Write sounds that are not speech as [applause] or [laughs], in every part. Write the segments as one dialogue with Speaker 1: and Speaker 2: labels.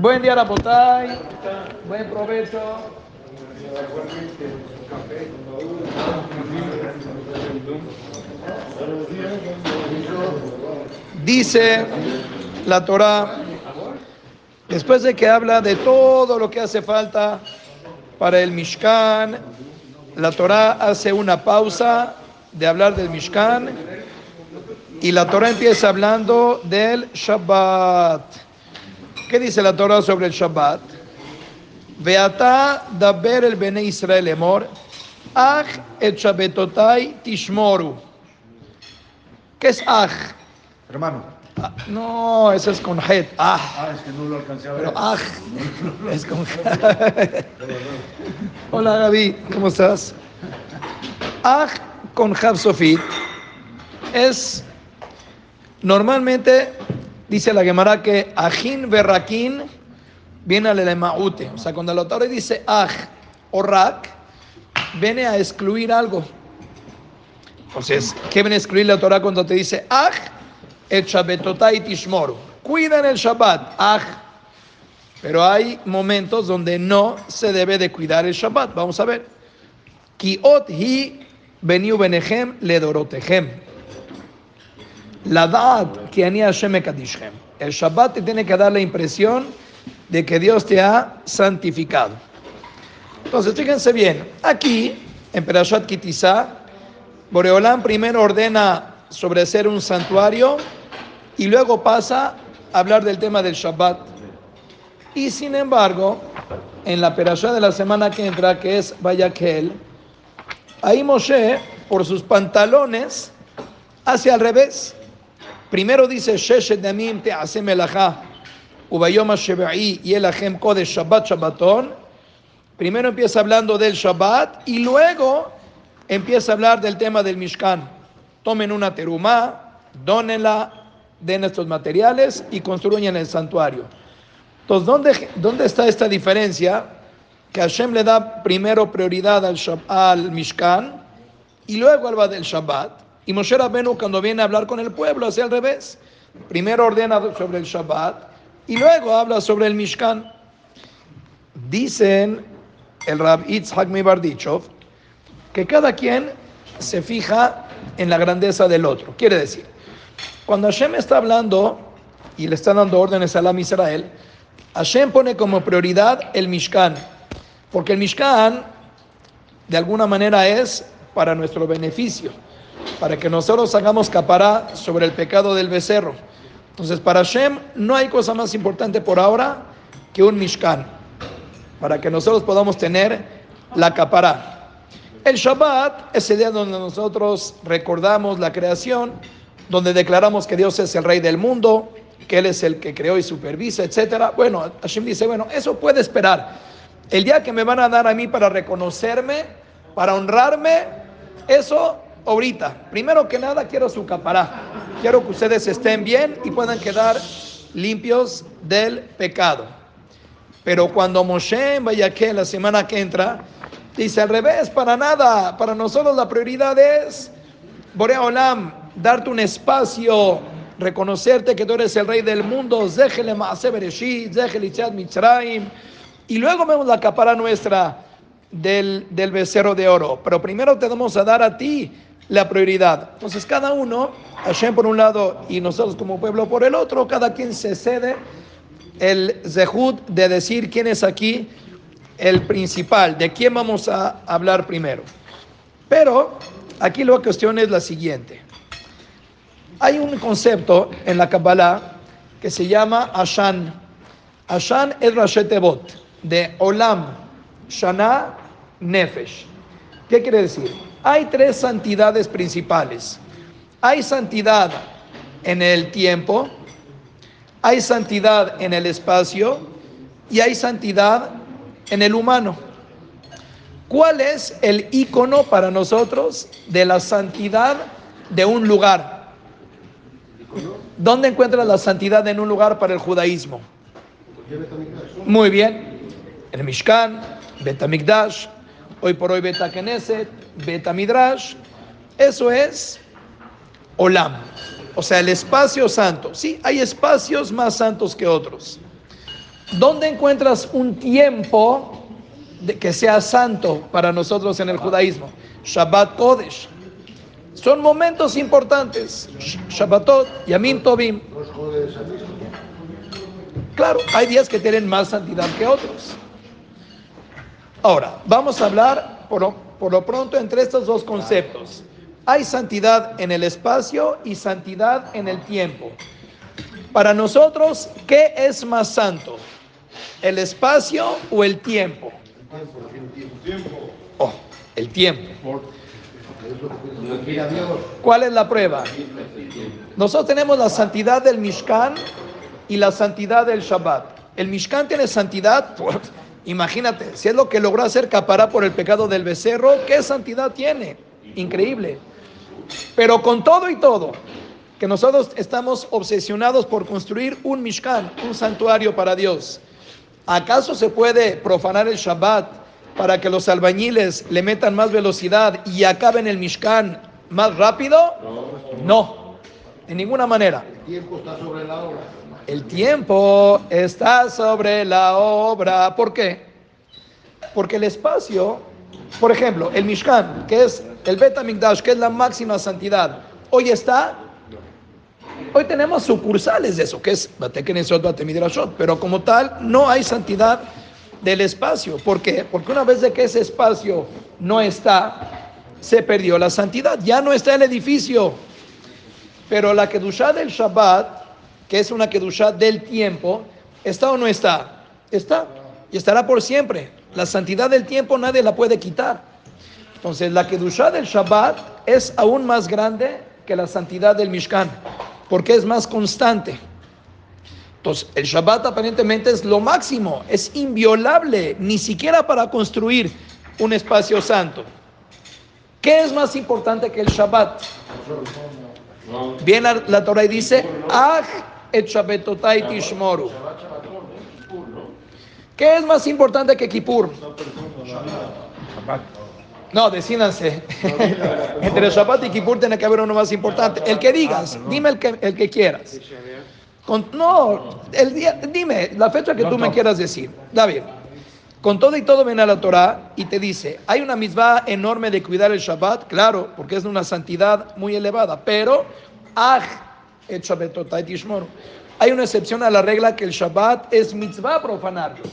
Speaker 1: Buen día, Rapotay. Buen provecho. Dice la Torah, después de que habla de todo lo que hace falta para el Mishkan, la Torah hace una pausa de hablar del Mishkan y la Torah empieza hablando del Shabbat. ¿Qué dice la Torah sobre el Shabbat? Veata daber el bene Israel emor, ach et Shabbatotai tishmoru. ¿Qué es aj?
Speaker 2: Hermano.
Speaker 1: Ah, no, eso es con het. Ah,
Speaker 2: Ah, es que no lo alcancé a ver.
Speaker 1: pero aj es con Hola Gaby, ¿cómo estás? Aj con Jav Sofit es normalmente dice la Gemara que ajin verrakin viene al elemaute. O sea, cuando la Torah dice aj o rak, viene a excluir algo. Entonces, ¿qué viene a excluir la Torah cuando te dice aj et shabbatotai tishmoru? Cuidan el Shabbat, aj. Pero hay momentos donde no se debe de cuidar el Shabbat. Vamos a ver. Kiot hi beniu benechem ledorotechem. La dad que ani Hashem. El Shabbat te tiene que dar la impresión de que Dios te ha santificado. Entonces, fíjense bien, aquí en Perashat Kitizá, Boreolán primero ordena sobre ser un santuario y luego pasa a hablar del tema del Shabbat. Y sin embargo, en la Perashá de la semana que entra, que es Vayakel, ahí Moshe, por sus pantalones, hace al revés. Primero dice, Sheshet Damim te hace melajá, Ubayom Shebai y Elachem Kodesh Shabbat Shabbaton. Primero empieza hablando del Shabbat y luego empieza a hablar del tema del Mishkan. Tomen una terumá, dónenla, den estos materiales y construyan el santuario. Entonces, ¿dónde, ¿dónde está esta diferencia? Que Hashem le da primero prioridad al, al Mishkan y luego habla del Shabbat. Y Moshe Rabbeinu cuando viene a hablar con el pueblo hace al revés. Primero ordena sobre el Shabbat y luego habla sobre el Mishkan. Dicen el Rab Yitzhak Mibardichov que cada quien se fija en la grandeza del otro. Quiere decir, cuando Hashem está hablando y le está dando órdenes a la Israel, Hashem pone como prioridad el Mishkan, porque el Mishkan de alguna manera es para nuestro beneficio, para que nosotros hagamos capará sobre el pecado del becerro. Entonces, para Hashem no hay cosa más importante por ahora que un Mishkan, para que nosotros podamos tener la capará. El Shabbat es el día donde nosotros recordamos la creación, donde declaramos que Dios es el rey del mundo, que Él es el que creó y supervisa, etc. Bueno, Hashem dice, bueno, eso puede esperar. El día que me van a dar a mí para reconocerme, para honrarme, eso ahorita. Primero que nada quiero su capará. Quiero que ustedes estén bien y puedan quedar limpios del pecado. Pero cuando Moshe vaya que la semana que entra, dice al revés, para nada. Para nosotros la prioridad es, Borea Olam, darte un espacio, reconocerte que tú eres el rey del mundo, Zéjele Maase Bereshit, Mitzrayim. Y luego vemos la capara nuestra del, del becerro de oro. Pero primero te vamos a dar a ti la prioridad. Entonces cada uno, Hashem por un lado y nosotros como pueblo por el otro, cada quien se cede el zehut de decir quién es aquí el principal, de quién vamos a hablar primero. Pero aquí la cuestión es la siguiente. Hay un concepto en la Kabbalah que se llama Ashan. Ashan es Rashetebot, de Olam, Shana, Nefesh. ¿Qué quiere decir? Hay tres santidades principales. Hay santidad en el tiempo, hay santidad en el espacio y hay santidad en el humano. ¿Cuál es el icono para nosotros de la santidad de un lugar? ¿Dónde encuentra la santidad en un lugar para el judaísmo? Muy bien. El Mishkan, Betamikdash, hoy por hoy Beta Knesset, Beta Midrash. Eso es Olam. O sea, el espacio santo. Sí, hay espacios más santos que otros. ¿Dónde encuentras un tiempo que sea santo para nosotros en el judaísmo? Shabbat Kodesh. Son momentos importantes. Shabbatot, Yamim Tovim. Claro, hay días que tienen más santidad que otros. Ahora, vamos a hablar por, por lo pronto entre estos dos conceptos. Hay santidad en el espacio y santidad en el tiempo. Para nosotros, ¿qué es más santo? ¿El espacio o el tiempo? Oh, el tiempo. ¿Cuál es la prueba? Nosotros tenemos la santidad del Mishkan y la santidad del Shabbat. El Mishkan tiene santidad, imagínate, si es lo que logró hacer capará por el pecado del becerro, ¿qué santidad tiene? Increíble. Pero con todo y todo, que nosotros estamos obsesionados por construir un Mishkan, un santuario para Dios. ¿Acaso se puede profanar el Shabbat para que los albañiles le metan más velocidad y acaben el Mishkan más rápido? No, de ninguna manera.
Speaker 2: El tiempo está sobre la obra.
Speaker 1: El tiempo está sobre la obra. ¿Por qué? Porque el espacio, por ejemplo, el Mishkan, que es el Bet HaMikdash, que es la máxima santidad, hoy está. Hoy tenemos sucursales de eso, que es pero como tal no hay santidad del espacio. ¿Por qué? Porque una vez que ese espacio no está, se perdió la santidad. Ya no está el edificio. Pero la Kedushá del Shabbat, que es una Kedushá del tiempo, ¿está o no está? Está. Y estará por siempre. La santidad del tiempo nadie la puede quitar. Entonces, la Kedushá del Shabbat es aún más grande que la santidad del Mishkan, porque es más constante. Entonces, el Shabbat aparentemente es lo máximo, es inviolable, ni siquiera para construir un espacio santo. ¿Qué es más importante que el Shabbat? Bien la, la Torah dice, Aj et Shabbatotai tishmoru. ¿Qué es más importante que Kippur? No, decídanse. [laughs] Entre Shabbat y Kippur tiene que haber uno más importante. El que digas, dime el que, el que quieras. Con- no, el día, dime la fecha que tú me quieras decir. David, con todo y todo viene a la Torah y te dice, hay una misma enorme de cuidar el Shabbat, claro, porque es de una santidad muy elevada, pero aj et. Hay una excepción a la regla que el Shabbat es mitzvah profanarlo.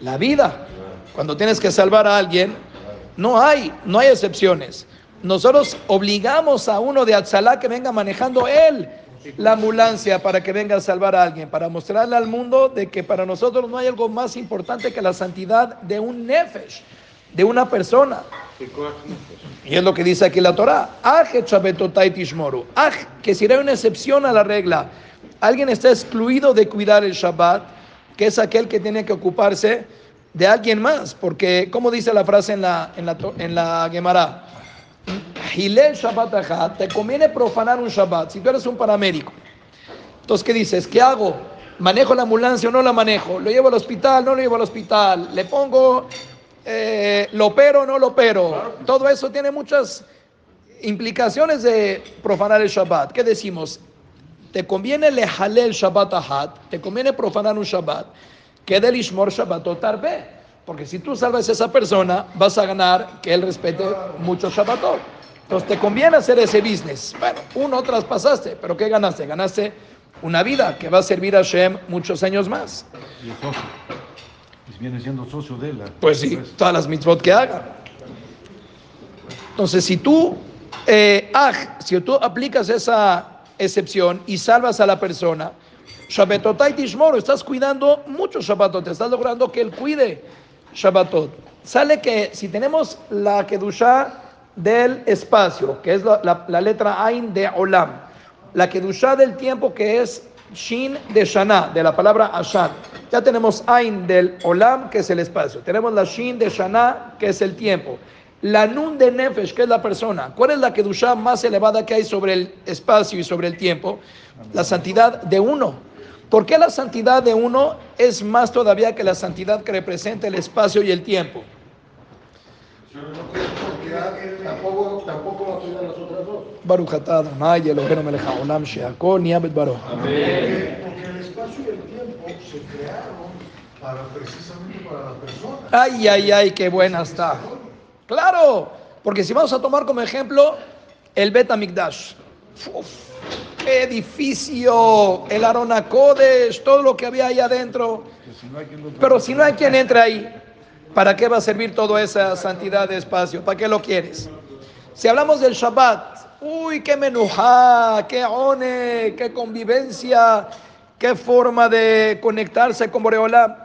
Speaker 1: La vida. Cuando tienes que salvar a alguien, no hay, no hay excepciones. Nosotros obligamos a uno de Atzalá que venga manejando él la ambulancia para que venga a salvar a alguien, para mostrarle al mundo de que para nosotros no hay algo más importante que la santidad de un nefesh, de una persona. Y es lo que dice aquí la Torah. Que si hay una excepción a la regla, alguien está excluido de cuidar el Shabbat, que es aquel que tiene que ocuparse de alguien más, porque como dice la frase en la, en la, en la Gemara, Hilel Shabbat te conviene profanar un Shabbat, si tú eres un paramédico. Entonces, ¿qué dices? ¿Qué hago? ¿Manejo la ambulancia o no la manejo? ¿Lo llevo al hospital? ¿No lo llevo al hospital? ¿Le pongo, eh, lo opero o no lo opero? Todo eso tiene muchas implicaciones de profanar el Shabbat. ¿Qué decimos? Te conviene lejalel Shabbat ahat, te conviene profanar un Shabbat, que del Ishmor Shabbatot tarbe. Porque si tú salvas a esa persona, vas a ganar que él respete mucho Shabbatot. Entonces te conviene hacer ese business. Bueno, uno traspasaste, pero ¿qué ganaste? Ganaste una vida que va a servir a Shem muchos años más.
Speaker 2: Viene siendo socio de él.
Speaker 1: Pues sí, todas las mitzvot que haga. Entonces, si tú, eh, aj, si tú aplicas esa excepción y salvas a la persona, Shabbatotai Tishmoro, estás cuidando mucho Shabbatot, estás logrando que él cuide Shabbatot. Sale que si tenemos la Kedushá del espacio, que es la, la- la letra Ain de Olam, la Kedushá del tiempo que es Shin de Shana, de la palabra Ashan. Ya tenemos Ain del Olam, que es el espacio. Tenemos la Shin de Shana, que es el tiempo. La Nun de Nefesh, que es la persona. ¿Cuál es la Kedushá más elevada que hay sobre el espacio y sobre el tiempo? La santidad de uno. ¿Por qué la santidad de uno es más todavía que la santidad que representa el espacio y el tiempo?
Speaker 2: Tampoco, tampoco va a cuidar las otras dos.
Speaker 1: Barujatá y Abed Baruch. Amén.
Speaker 2: Porque el espacio y el tiempo se crearon para precisamente para la persona.
Speaker 1: Ay, ay, ay, qué buena está. Claro, porque si vamos a tomar como ejemplo el Beta Mikdash. Uf, qué edificio, el Aronacodes, todo lo que había ahí adentro. Pero si no hay quien entre ahí, ¿para qué va a servir toda esa santidad de espacio? ¿Para qué lo quieres? Si hablamos del Shabbat, uy, qué menujá, qué one, qué convivencia, qué forma de conectarse con Boreolam.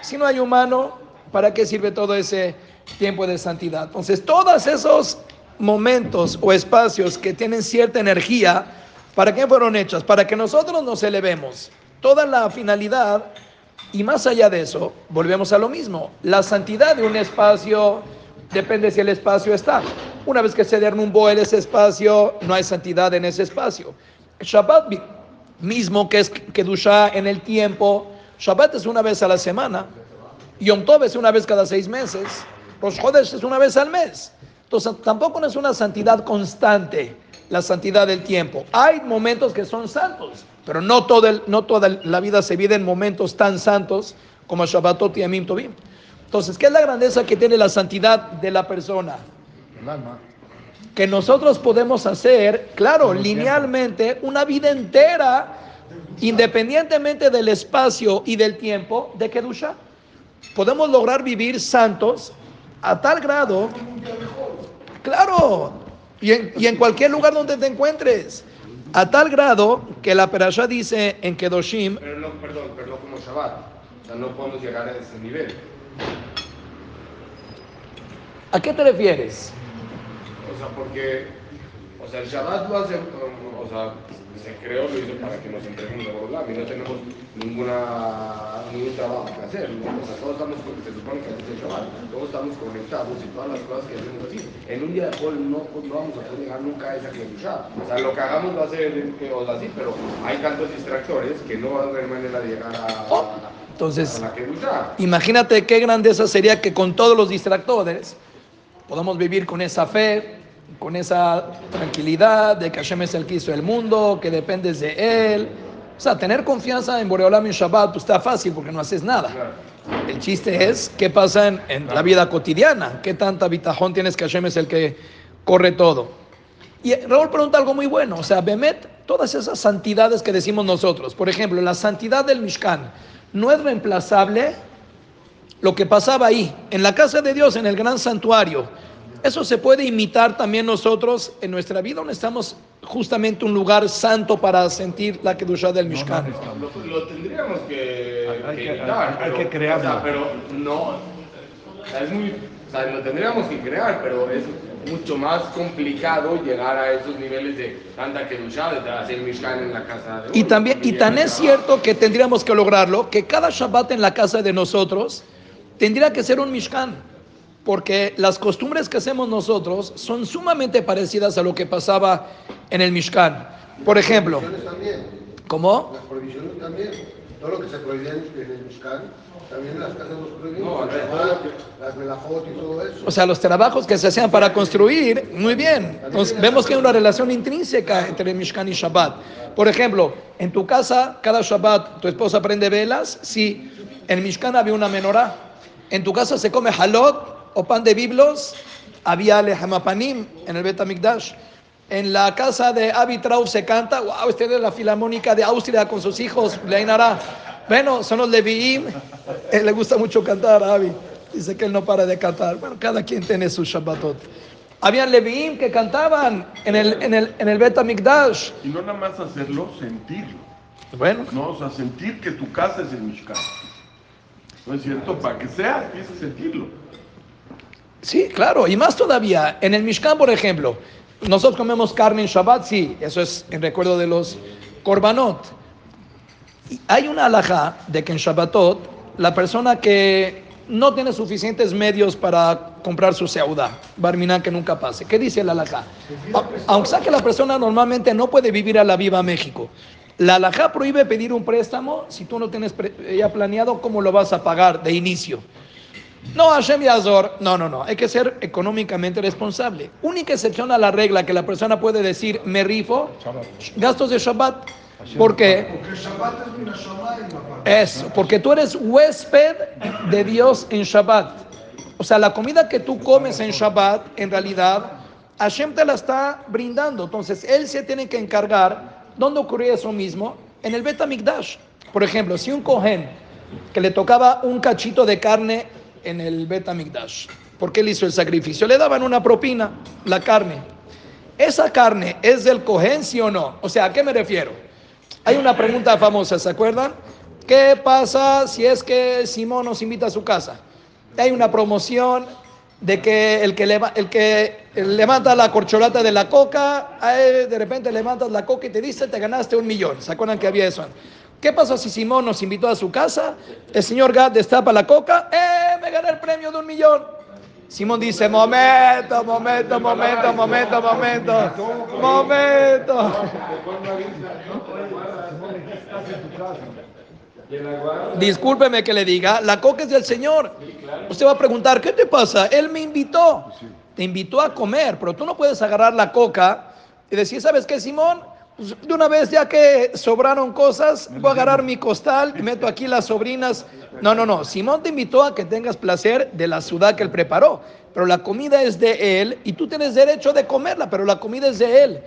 Speaker 1: Si no hay humano, ¿para qué sirve todo ese tiempo de santidad? Entonces, todos esos momentos o espacios que tienen cierta energía, ¿para qué fueron hechas? Para que nosotros nos elevemos. Toda la finalidad, y más allá de eso, volvemos a lo mismo. La santidad de un espacio depende si el espacio está. Una vez que se derrumbó ese espacio, no hay santidad en ese espacio. Shabbat mismo, que es Kedushá en el tiempo, Shabbat es una vez a la semana, Yom Tov es una vez cada seis meses, Rosh Chodesh es una vez al mes. Entonces tampoco es una santidad constante, la santidad del tiempo. Hay momentos que son santos, pero no, todo no toda la vida se vive en momentos tan santos como Shabbatot y Amim Tovim. Entonces, ¿qué es la grandeza que tiene la santidad de la persona? Que nosotros podemos hacer, claro, linealmente, una vida entera, independientemente del espacio y del tiempo, de Kedusha. Podemos lograr vivir santos a tal grado, claro, y en, y en cualquier lugar donde te encuentres, a tal grado que la Perashá dice en Kedoshim,
Speaker 3: Pero no, perdón, pero no como Shabbat. O sea, no podemos llegar a ese nivel.
Speaker 1: ¿a qué te refieres?
Speaker 3: O sea, porque, o sea, el Shabbat lo hace, o sea, se creó, lo hizo para que nos entreguemos a Borolam y no tenemos ninguna, ningún trabajo que hacer. ¿no? O sea, todos estamos, se supone que el Shabbat, todos estamos conectados y todas las cosas que hacemos así. En un día de Paul no, pues, no vamos a poder llegar nunca a esa Kedushá. O sea, lo que hagamos va a ser eh, o sea, así, pero hay tantos distractores que no va a haber manera de llegar a,
Speaker 1: Oh, entonces-
Speaker 3: a la Kedushá.
Speaker 1: Imagínate qué grandeza sería que con todos los distractores podamos vivir con esa fe, con esa tranquilidad de que Hashem es el que hizo el mundo, que dependes de Él. O sea, tener confianza en Boreolam y Shabbat pues está fácil porque no haces nada. El chiste es qué pasa en, en la vida cotidiana, qué tanta bitajón tienes que Hashem es el que corre todo. Y Raúl pregunta algo muy bueno, o sea, Bemet, todas esas santidades que decimos nosotros, por ejemplo, la santidad del Mishkan, no es reemplazable lo que pasaba ahí, en la casa de Dios, en el gran santuario. Eso se puede imitar también nosotros en nuestra vida, donde estamos justamente un lugar santo para sentir la Kedushá del Mishkan.
Speaker 3: Lo, lo tendríamos que,
Speaker 4: Hay
Speaker 3: que
Speaker 4: que-
Speaker 3: imitar,
Speaker 4: hay
Speaker 3: pero,
Speaker 4: que crearlo.
Speaker 3: o sea, pero no, o sea, es muy, o sea, lo tendríamos que crear, pero es mucho más complicado llegar a esos niveles de tanta que de hacer Mishkan en la casa de
Speaker 1: Y
Speaker 3: uno,
Speaker 1: también, y tan es cierto que tendríamos que lograrlo, que cada Shabbat en la casa de nosotros tendría que ser un Mishkan, porque las costumbres que hacemos nosotros son sumamente parecidas a lo que pasaba en el Mishkan. Por ejemplo,
Speaker 2: Las prohibiciones también.
Speaker 1: ¿cómo?
Speaker 2: Las prohibiciones también. Todo lo que se prohibía en el Mishkan, también las casas nos prohibían.
Speaker 3: No,
Speaker 2: el
Speaker 3: al revés,
Speaker 2: Shabbat,
Speaker 3: todo lo
Speaker 2: las melajot y todo eso.
Speaker 1: O sea, los trabajos que se hacían para construir, muy bien. Entonces, vemos que hay una relación intrínseca entre Mishkan y Shabbat. Por ejemplo, en tu casa, cada Shabbat, tu esposa prende velas. Sí, en Mishkan había una menorá. En tu casa se come halot o pan de biblos. Había lehamapanim en el Bet HaMikdash. En la casa de Avi Traub se canta, wow, este es la Filarmónica de Austria con sus hijos, Leinara. Bueno, son los Leviim. Él [laughs] le gusta mucho cantar a Avi. Dice que él no para de cantar. Bueno, cada quien tiene su Shabbatot. Habían Leviim que cantaban en el, en el, en el Bet HaMikdash.
Speaker 4: Y no nada más hacerlo, sentirlo.
Speaker 1: Bueno,
Speaker 4: ¿no? O sea, sentir que tu casa es el Mishkan. ¿No es cierto? Para que sea, tienes que sentirlo.
Speaker 1: Sí, claro. Y más todavía, en el Mishkan, por ejemplo, nosotros comemos carne en Shabbat, sí, eso es en recuerdo de los Korbanot. Hay una alhaja de que en Shabbatot, la persona que no tiene suficientes medios para comprar su seudá, barminá que nunca pase. ¿Qué dice la alhaja? Aunque sea que la persona normalmente no puede vivir a la viva México, la alhaja prohíbe pedir un préstamo si tú no tienes ya planeado cómo lo vas a pagar de inicio. No, Hashem Yazor. No, no, no. Hay que ser económicamente responsable. Única excepción a la regla que la persona puede decir, me rifo, gastos de Shabbat. ¿Por qué?
Speaker 5: Porque Shabbat es.
Speaker 1: Eso, porque tú eres huésped de Dios en Shabbat. O sea, la comida que tú comes en Shabbat, en realidad, Hashem te la está brindando. Entonces, Él se tiene que encargar. ¿Dónde ocurría eso mismo? En el Bet HaMikdash. Por ejemplo, si un cohen que le tocaba un cachito de carne en el Bet HaMikdash, porque él hizo el sacrificio, le daban una propina, la carne. ¿Esa carne es del cohen, sí o no? O sea, ¿a qué me refiero? Hay una pregunta famosa, ¿se acuerdan? ¿Qué pasa si es que Simón nos invita a su casa? Hay una promoción de que el que, leva- el que levanta la corcholata de la coca, de repente levantas la coca y te dice, te ganaste un millón. ¿Se acuerdan que había eso? ¿Qué pasó si Simón nos invitó a su casa? El señor Gad destapa la coca, ¡eh! Me gané el premio de un millón. Simón dice, momento, momento, momento, momento, momento, momento. Discúlpeme que le diga, la coca es del Señor. Usted va a preguntar, ¿qué te pasa? Él me invitó. Te invitó a comer, pero tú no puedes agarrar la coca y decir, ¿sabes qué, Simón? De una vez, ya que sobraron cosas, voy a agarrar mi costal y meto aquí las sobrinas. No, no, no. Simón te invitó a que tengas placer de la ciudad que él preparó, pero la comida es de él y tú tienes derecho de comerla, pero la comida es de él.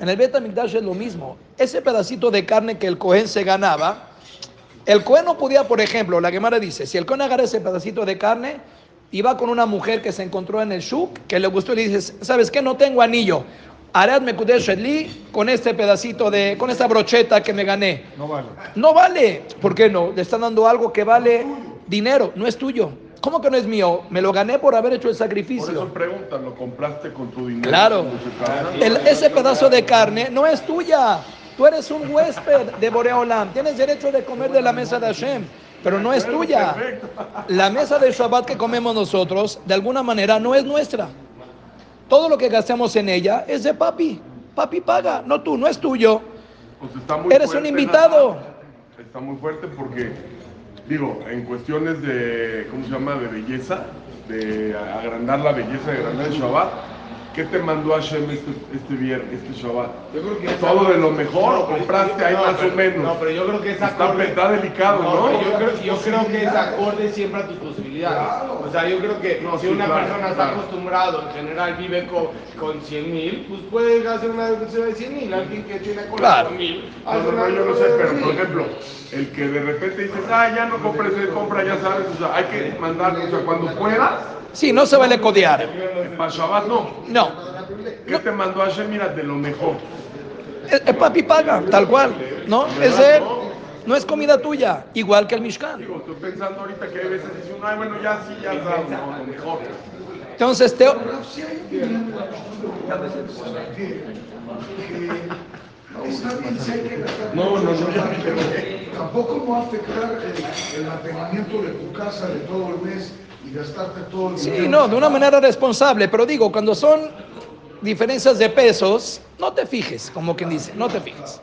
Speaker 1: En el Bet HaMikdash es lo mismo. Ese pedacito de carne que el Cohen se ganaba, el Cohen no podía, por ejemplo, la Gemara dice, si el Cohen agarra ese pedacito de carne, iba con una mujer que se encontró en el shuk, que le gustó y le dice, ¿sabes qué? No tengo anillo. Arad Mekudesh Shedli con este pedacito de, con esta brocheta que me gané.
Speaker 5: No vale.
Speaker 1: No vale. ¿Por qué no? Le están dando algo que vale dinero, no es tuyo. ¿Cómo que no es mío? Me lo gané por haber hecho el
Speaker 4: Por eso
Speaker 1: sacrificio.
Speaker 4: preguntan, ¿lo compraste con tu dinero?
Speaker 1: Claro. Ese pedazo de carne no es tuya. Tú eres un huésped de Boreolam. Tienes derecho de comer de la mesa de Hashem, pero no es tuya. La mesa de Shabbat que comemos nosotros, de alguna manera, no es nuestra. Todo lo que gastamos en ella es de papi. Papi paga, no tú, no es tuyo.
Speaker 4: Pues está muy
Speaker 1: Eres un invitado.
Speaker 4: Está muy fuerte porque, digo, en cuestiones de, ¿cómo se llama?, de belleza, de agrandar la belleza, de agrandar el Shabbat, ¿qué te mandó Hashem este, este viernes, este Shabbat?
Speaker 3: Yo creo que
Speaker 4: ¿Todo de lo mejor o compraste ahí
Speaker 3: No,
Speaker 4: más
Speaker 3: pero-
Speaker 4: o menos?
Speaker 3: No, pero yo creo que es
Speaker 4: Está,
Speaker 3: acorde.
Speaker 4: está delicado, ¿no?
Speaker 3: pero yo, creo, yo creo que es acorde siempre a tus posibilidades. O sea, yo creo que
Speaker 4: No,
Speaker 3: si
Speaker 4: sí,
Speaker 3: una
Speaker 4: claro,
Speaker 3: persona está
Speaker 4: claro.
Speaker 3: acostumbrado, en general vive con, con 100 mil, pues puede hacer una deducción de 100 mil. Alguien que tiene con
Speaker 1: Claro.
Speaker 3: mil,
Speaker 4: No, no, no, yo no sé, pero por
Speaker 3: 1,000.
Speaker 4: ejemplo, el que de repente dices, ah, ya no compres, compra, ya sabes, o sea, hay que mandar, o sea, cuando puedas,
Speaker 1: Sí, no se vale codear.
Speaker 4: para Shabbat no.
Speaker 1: No.
Speaker 4: ¿Qué te mandó Hashem? Mira, de lo mejor.
Speaker 1: El, el papi paga, tal cual. ¿No? Es él. No es comida tuya. Igual que el Mishkan.
Speaker 4: Digo, estoy pensando ahorita que hay veces dice uno, ay, bueno, ya sí, ya sabes, no, lo mejor.
Speaker 1: Entonces, te,
Speaker 5: Está bien, sí hay que gastar.
Speaker 4: No, no, no, ya me
Speaker 5: pero. Tampoco no afectar el, el mantenimiento de tu casa de todo el mes y gastarte todo el
Speaker 1: Sí,
Speaker 5: dinero.
Speaker 1: no, de una manera responsable, pero digo, cuando son diferencias de pesos, no te fijes, como quien dice, no te fijes.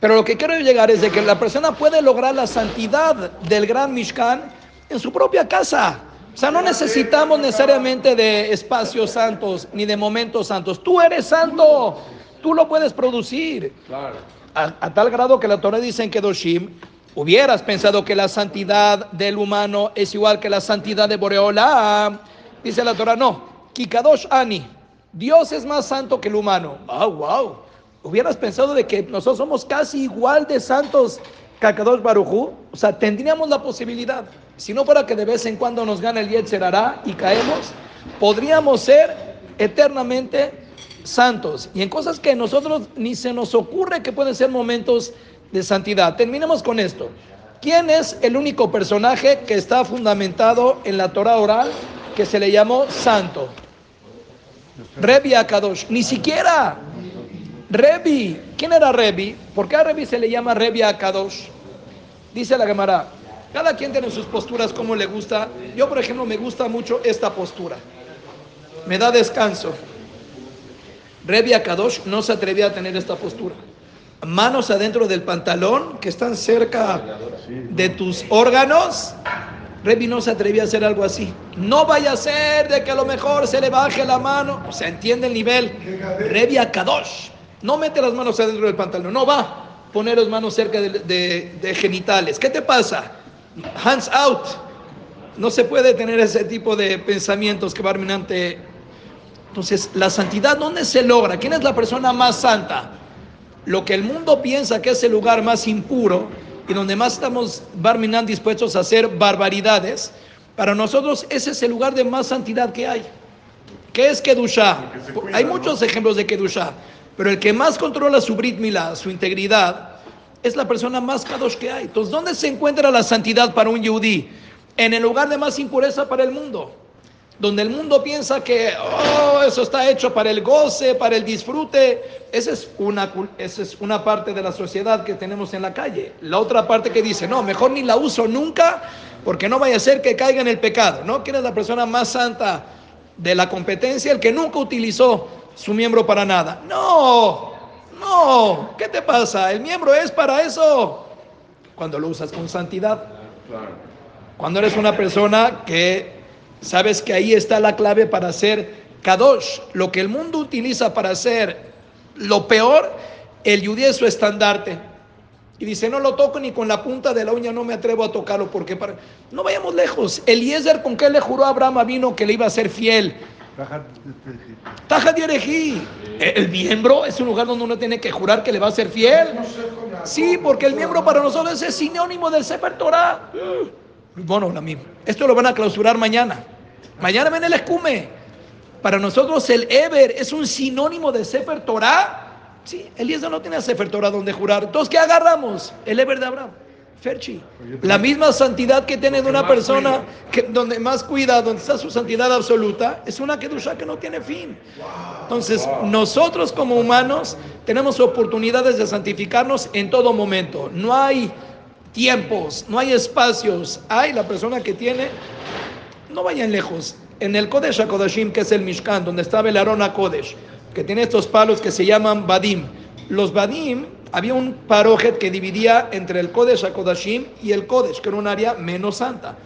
Speaker 1: Pero lo que quiero llegar es de que la persona puede lograr la santidad del gran Mishkan en su propia casa. O sea, no necesitamos necesariamente de espacios santos ni de momentos santos. Tú eres santo, tú lo puedes producir.
Speaker 3: Claro.
Speaker 1: A, a tal grado que la Torah dice en Kedoshim, hubieras pensado que la santidad del humano es igual que la santidad de Boreolam. Dice la Torah, no. Kikadosh Ani, Dios es más santo que el humano. Ah, wow. Hubieras pensado de que nosotros somos casi igual de santos que Akadosh Barujú. O sea, tendríamos la posibilidad. Si no fuera que de vez en cuando nos gana el Yetzer Hará y caemos, podríamos ser eternamente santos y en cosas que nosotros ni se nos ocurre que pueden ser momentos de santidad. Terminemos con esto. ¿Quién es el único personaje que está fundamentado en la Torah oral que se le llamó santo? Rebi Akadosh. Ni siquiera. Rebi. ¿Quién era Rebi? ¿Por qué a Rebi se le llama Rebi Akadosh? Dice la Gemara. Cada quien tiene sus posturas como le gusta. Yo, por ejemplo, me gusta mucho esta postura. Me da descanso. Rebi Akadosh no se atrevía a tener esta postura. Manos adentro del pantalón que están cerca de tus órganos. Rebi no se atrevía a hacer algo así. No vaya a ser de que a lo mejor se le baje la mano. O sea, entiende el nivel. Rebi Akadosh. No mete las manos adentro del pantalón. No va. poner las manos cerca de, de- genitales. ¿Qué te pasa? Hands out. No se puede tener ese tipo de pensamientos que barminante. Entonces, la santidad, ¿dónde se logra? ¿Quién es la persona más santa? Lo que el mundo piensa que es el lugar más impuro y donde más estamos barminan dispuestos a hacer barbaridades, para nosotros ese es el lugar de más santidad que hay. ¿Qué es
Speaker 4: cuida,
Speaker 1: Hay
Speaker 4: ¿no?
Speaker 1: muchos ejemplos de Kedushá, pero el que más controla su Brit Milá, su integridad, es la persona más kadosh que hay. Entonces, ¿dónde se encuentra la santidad para un yudí? En el lugar de más impureza para el mundo. Donde el mundo piensa que oh, eso está hecho para el goce, para el disfrute. Esa es, una, esa es una parte de la sociedad que tenemos en la calle. La otra parte que dice, no, mejor ni la uso nunca porque no vaya a ser que caiga en el pecado. ¿no? ¿Quién es la persona más santa de la competencia? El que nunca utilizó su miembro para nada. No, no, ¿qué te pasa? El miembro es para eso cuando lo usas con santidad. Cuando eres una persona que sabes que ahí está la clave para hacer kadosh, lo que el mundo utiliza para hacer lo peor, el judío es su estandarte. Y dice, no lo toco ni con la punta de la uña, no me atrevo a tocarlo porque para... no vayamos lejos. Eliezer, ¿con qué le juró a Abraham vino que le iba a ser fiel? Taja de Erejí. El miembro es un lugar donde uno tiene que jurar que le va a ser fiel. Sí, porque el miembro para nosotros es sinónimo del Sefer Torah. Bueno, la misma. Esto lo van a clausurar mañana. Mañana viene el escume. Para nosotros el Eber es un sinónimo de Sefer Torah. Sí, Eliezer no tiene Sefer Torah donde jurar. Entonces, ¿qué agarramos? El Eber de Abraham. Ferchi. La misma santidad que tiene de una persona que donde más cuida, donde está su santidad absoluta, es una kedusha que no tiene fin. Entonces, nosotros como humanos tenemos oportunidades de santificarnos en todo momento. No hay tiempos, no hay espacios. Hay la persona que tiene, no vayan lejos. En el Kodesh HaKodashim, que es el Mishkan, donde estaba el Arona Kodesh, que tiene estos palos que se llaman Badim. Los Badim, había un parojet que dividía entre el Kodesh HaKodashim y el Kodesh, que era un área menos santa.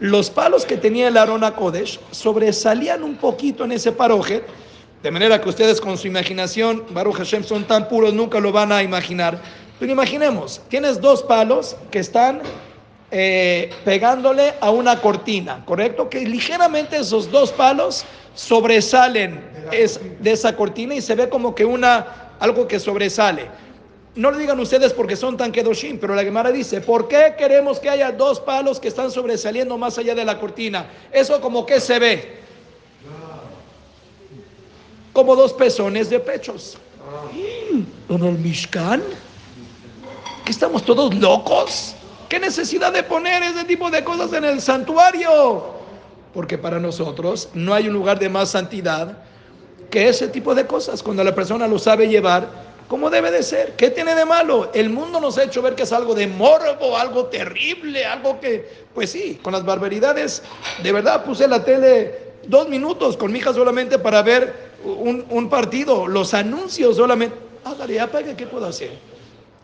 Speaker 1: Los palos que tenía el Arona Kodesh sobresalían un poquito en ese parojet, de manera que ustedes con su imaginación, Baruch Hashem, son tan puros, nunca lo van a imaginar. Pero imaginemos, tienes dos palos que están eh, pegándole a una cortina, ¿correcto? Que ligeramente esos dos palos sobresalen es- de esa cortina y se ve como que una, algo que sobresale. No lo digan ustedes porque son tan kedoshim, pero la Gemara dice, ¿por qué queremos que haya dos palos que están sobresaliendo más allá de la cortina? Eso como que se ve. Como dos pezones de pechos. Mm, ¿En el Mishkan? ¿Que estamos todos locos? ¿Qué necesidad de poner ese tipo de cosas en el santuario? Porque para nosotros no hay un lugar de más santidad que ese tipo de cosas, cuando la persona lo sabe llevar como debe de ser. ¿Qué tiene de malo? El mundo nos ha hecho ver que es algo de morbo, algo terrible, algo que, pues sí, con las barbaridades, de verdad puse la tele dos minutos con mi hija solamente para ver un, partido, los anuncios solamente. Hágale, apague, ¿qué puedo hacer?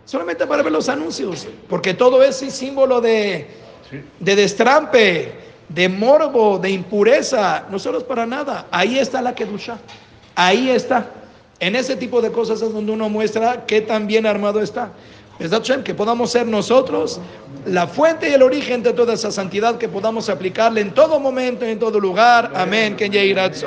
Speaker 1: Solamente para ver los anuncios, porque todo es símbolo de, de destrampe, de morbo, de impureza. Nosotros para nada. Ahí está la kedusha. Ahí está. En ese tipo de cosas es donde uno muestra qué tan bien armado está. Que podamos ser nosotros la fuente y el origen de toda esa santidad que podamos aplicarle en todo momento, en todo lugar. Amén.